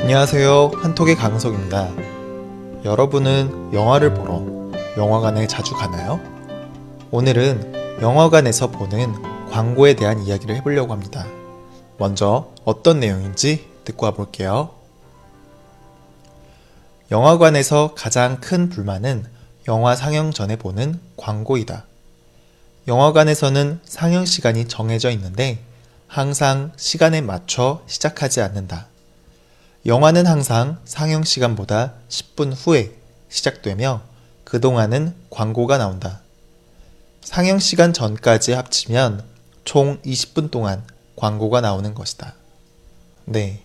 안녕하세요. 한톡의 강석입니다. 여러분은 영화를 보러 영화관에 자주 가나요? 오늘은 영화관에서 보는 광고에 대한 이야기를 해보려고 합니다. 먼저 어떤 내용인지 듣고 와볼게요. 영화관에서 가장 큰 불만은 영화 상영 전에 보는 광고이다. 영화관에서는 상영 시간이 정해져 있는데 항상 시간에 맞춰 시작하지 않는다. 영화는 항상 상영 시간보다 10분 후에 시작되며 그동안은 광고가 나온다. 상영 시간 전까지 합치면 총 20분 동안 광고가 나오는 것이다. 네.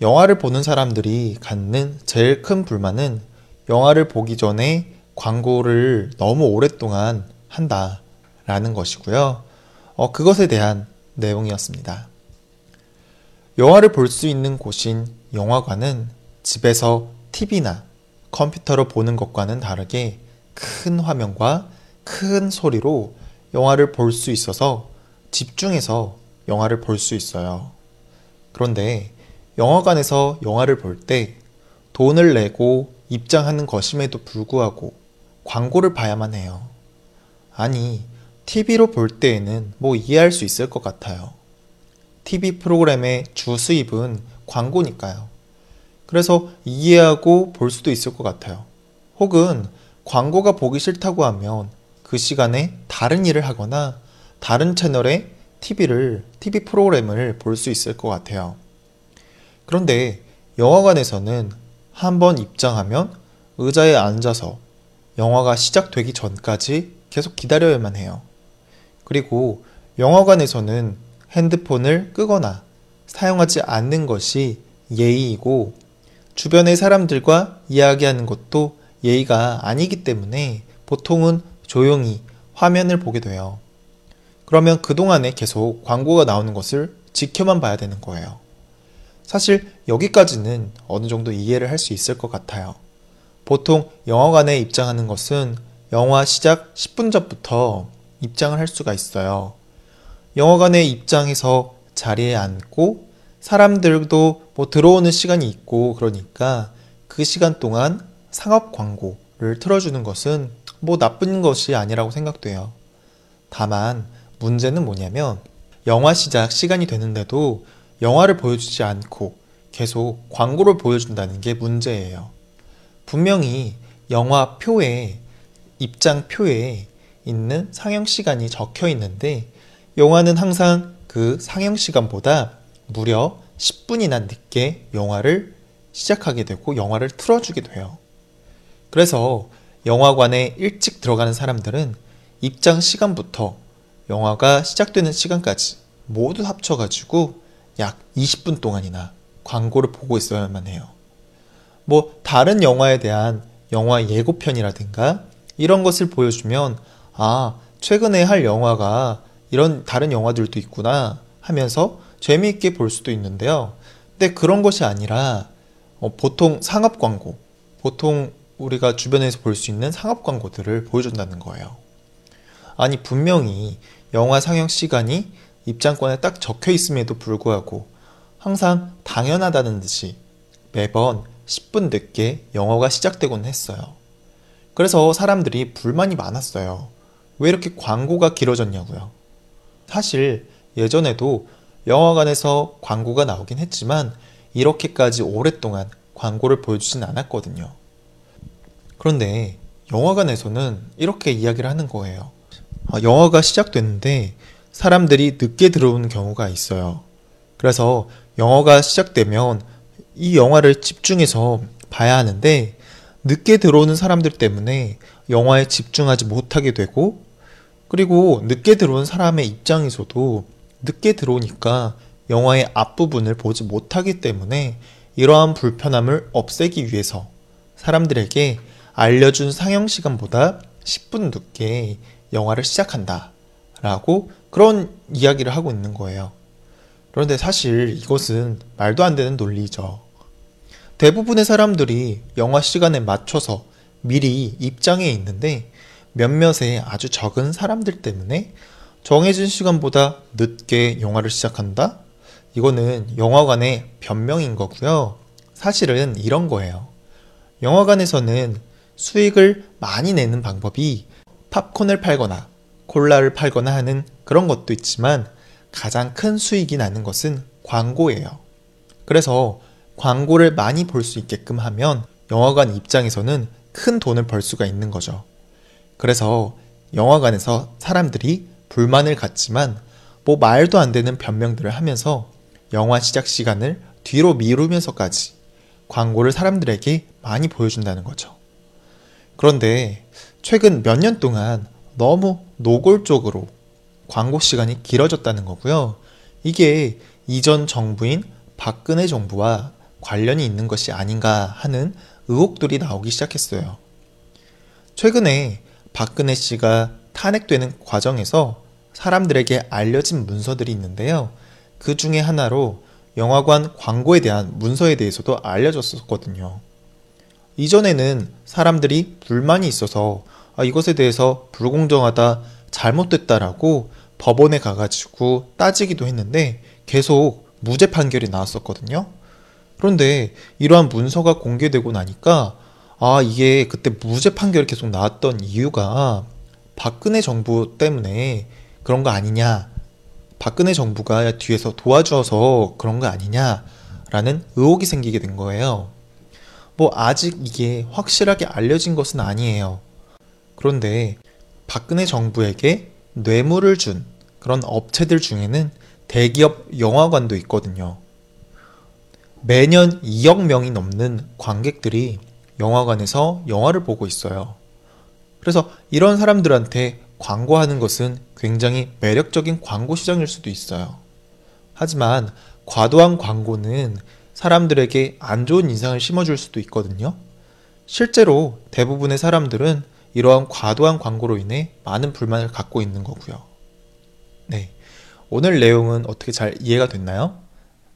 영화를 보는 사람들이 갖는 제일 큰 불만은 영화를 보기 전에 광고를 너무 오랫동안 한다. 라는 것이고요. 어, 그것에 대한 내용이었습니다. 영화를 볼 수 있는 곳인 영화관은 집에서 TV나 컴퓨터로 보는 것과는 다르게 큰 화면과 큰 소리로 영화를 볼 수 있어서 집중해서 영화를 볼 수 있어요. 그런데 영화관에서 영화를 볼 때 돈을 내고 입장하는 것임에도 불구하고 광고를 봐야만 해요. 아니, TV로 볼 때에는 뭐 이해할 수 있을 것 같아요. TV 프로그램의 주 수입은 광고니까요. 그래서 이해하고 볼 수도 있을 것 같아요. 혹은 광고가 보기 싫다고 하면 그 시간에 다른 일을 하거나 다른 채널의 TV를, TV 프로그램을 볼 수 있을 것 같아요. 그런데 영화관에서는 한 번 입장하면 의자에 앉아서 영화가 시작되기 전까지 계속 기다려야만 해요. 그리고 영화관에서는 핸드폰을 끄거나 사용하지 않는 것이 예의이고 주변의 사람들과 이야기하는 것도 예의가 아니기 때문에 보통은 조용히 화면을 보게 돼요. 그러면 그동안에 계속 광고가 나오는 것을 지켜만 봐야 되는 거예요. 사실 여기까지는 어느 정도 이해를 할 수 있을 것 같아요. 보통 영화관에 입장하는 것은 영화 시작 10분 전부터 입장을 할 수가 있어요. 영화관에 입장해서 자리에 앉고 사람들도 뭐 들어오는 시간이 있고 그러니까 그 시간 동안 상업 광고를 틀어주는 것은 뭐 나쁜 것이 아니라고 생각돼요. 다만 문제는 뭐냐면 영화 시작 시간이 되는데도 영화를 보여주지 않고 계속 광고를 보여준다는 게 문제예요. 분명히 영화 표에 입장 표에 있는 상영 시간이 적혀 있는데 영화는 항상 그 상영 시간보다 무려 10분이나 늦게 영화를 시작하게 되고 영화를 틀어주게 돼요. 그래서 영화관에 일찍 들어가는 사람들은 입장 시간부터 영화가 시작되는 시간까지 모두 합쳐가지고 약 20분 동안이나 광고를 보고 있어야만 해요. 뭐 다른 영화에 대한 영화 예고편이라든가 이런 것을 보여주면 아 최근에 할 영화가 이런 다른 영화들도 있구나 하면서 재미있게 볼 수도 있는데요. 근데 그런 것이 아니라 어, 보통 상업 광고, 보통 우리가 주변에서 볼 수 있는 상업 광고들을 보여준다는 거예요. 아니 분명히 영화 상영 시간이 입장권에 딱 적혀 있음에도 불구하고 항상 당연하다는 듯이 매번 10분 늦게 영화가 시작되곤 했어요. 그래서 사람들이 불만이 많았어요. 왜 이렇게 광고가 길어졌냐고요. 사실 예전에도 영화관에서 광고가 나오긴 했지만 이렇게까지 오랫동안 광고를 보여주진 않았거든요. 그런데 영화관에서는 이렇게 이야기를 하는 거예요. 아, 영화가 시작됐는데 사람들이 늦게 들어오는 경우가 있어요. 그래서 영화가 시작되면 이 영화를 집중해서 봐야 하는데 늦게 들어오는 사람들 때문에 영화에 집중하지 못하게 되고 그리고 늦게 들어온 사람의 입장에서도 늦게 들어오니까 영화의 앞부분을 보지 못하기 때문에 이러한 불편함을 없애기 위해서 사람들에게 알려준 상영 시간보다 10분 늦게 영화를 시작한다. 라고 그런 이야기를 하고 있는 거예요. 그런데 사실 이것은 말도 안 되는 논리죠. 대부분의 사람들이 영화 시간에 맞춰서 미리 입장해 있는데 몇몇의 아주 적은 사람들 때문에 정해진 시간보다 늦게 영화를 시작한다? 이거는 영화관의 변명인 거고요. 사실은 이런 거예요. 영화관에서는 수익을 많이 내는 방법이 팝콘을 팔거나 콜라를 팔거나 하는 그런 것도 있지만 가장 큰 수익이 나는 것은 광고예요. 그래서 광고를 많이 볼 수 있게끔 하면 영화관 입장에서는 큰 돈을 벌 수가 있는 거죠. 그래서 영화관에서 사람들이 불만을 갖지만 뭐 말도 안 되는 변명들을 하면서 영화 시작 시간을 뒤로 미루면서까지 광고를 사람들에게 많이 보여준다는 거죠. 그런데 최근 몇 년 동안 너무 노골적으로 광고 시간이 길어졌다는 거고요. 이게 이전 정부인 박근혜 정부와 관련이 있는 것이 아닌가 하는 의혹들이 나오기 시작했어요. 최근에 박근혜 씨가 탄핵되는 과정에서 사람들에게 알려진 문서들이 있는데요. 그 중에 하나로 영화관 광고에 대한 문서에 대해서도 알려졌었거든요. 이전에는 사람들이 불만이 있어서 아, 이것에 대해서 불공정하다, 잘못됐다라고 법원에 가가지고 따지기도 했는데 계속 무죄 판결이 나왔었거든요. 그런데 이러한 문서가 공개되고 나니까 아, 이게 그때 무죄 판결이 계속 나왔던 이유가 박근혜 정부 때문에 그런 거 아니냐. 박근혜 정부가 뒤에서 도와줘서 그런 거 아니냐라는 의혹이 생기게 된 거예요. 뭐 아직 이게 확실하게 알려진 것은 아니에요. 그런데 박근혜 정부에게 뇌물을 준 그런 업체들 중에는 대기업 영화관도 있거든요. 매년 2억 명이 넘는 관객들이 영화관에서 영화를 보고 있어요. 그래서 이런 사람들한테 광고하는 것은 굉장히 매력적인 광고 시장일 수도 있어요. 하지만 과도한 광고는 사람들에게 안 좋은 인상을 심어줄 수도 있거든요. 실제로 대부분의 사람들은 이러한 과도한 광고로 인해 많은 불만을 갖고 있는 거고요. 네. 오늘 내용은 어떻게 잘 이해가 됐나요?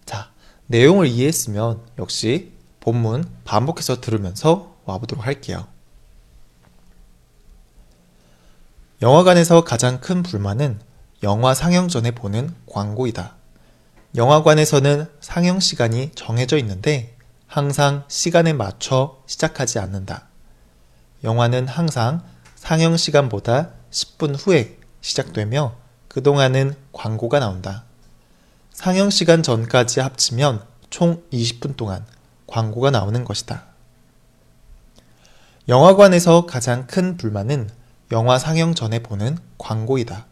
자, 내용을 이해했으면 역시 본문 반복해서 들으면서 와보도록 할게요. 영화관에서 가장 큰 불만은 영화 상영 전에 보는 광고이다. 영화관에서는 상영 시간이 정해져 있는데 항상 시간에 맞춰 시작하지 않는다. 영화는 항상 상영 시간보다 10분 후에 시작되며 그동안은 광고가 나온다. 상영 시간 전까지 합치면 총 20분 동안 광고가 나오는 것이다. 영화관에서 가장 큰 불만은 영화 상영 전에 보는 광고이다.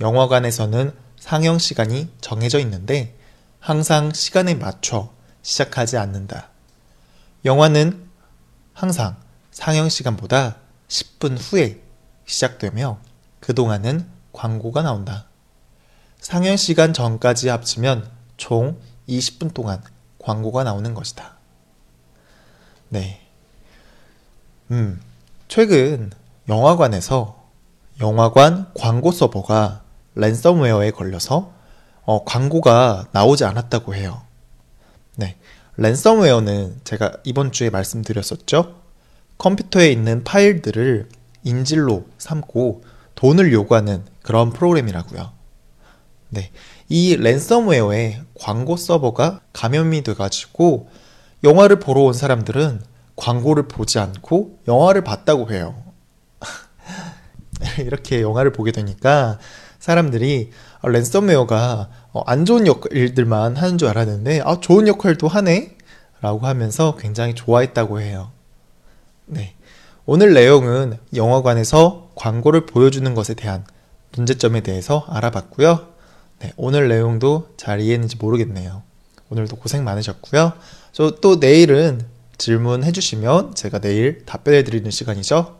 영화관에서는 상영 시간이 정해져 있는데 항상 시간에 맞춰 시작하지 않는다. 영화는 항상 상영 시간보다 10분 후에 시작되며 그동안은 광고가 나온다. 상영 시간 전까지 합치면 총 20분 동안 광고가 나오는 것이다. 네. 음, 최근 영화관에서 영화관 광고 서버가 랜섬웨어에 걸려서 어, 광고가 나오지 않았다고 해요. 네. 랜섬웨어는 제가 이번 주에 말씀드렸었죠. 컴퓨터에 있는 파일들을 인질로 삼고 돈을 요구하는 그런 프로그램이라고요. 네. 이 랜섬웨어의 광고 서버가 감염이 돼가지고 영화를 보러 온 사람들은 광고를 보지 않고 영화를 봤다고 해요. 이렇게 영화를 보게 되니까 사람들이 아, 랜섬웨어가 어, 안 좋은 일들만 하는 줄 알았는데 아 좋은 역할도 하네 라고 하면서 굉장히 좋아했다고 해요. 네. 오늘 내용은 영화관에서 광고를 보여주는 것에 대한 문제점에 대해서 알아봤고요. 네, 오늘 내용도 잘 이해했는지 모르겠네요. 오늘도 고생 많으셨고요. 저 또 내일은 질문해 주시면 제가 내일 답변해 드리는 시간이죠.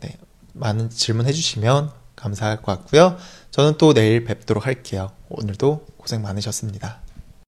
네, 많은 질문해 주시면 감사할 것 같고요. 저는 또 내일 뵙도록 할게요. 오늘도 고생 많으셨습니다.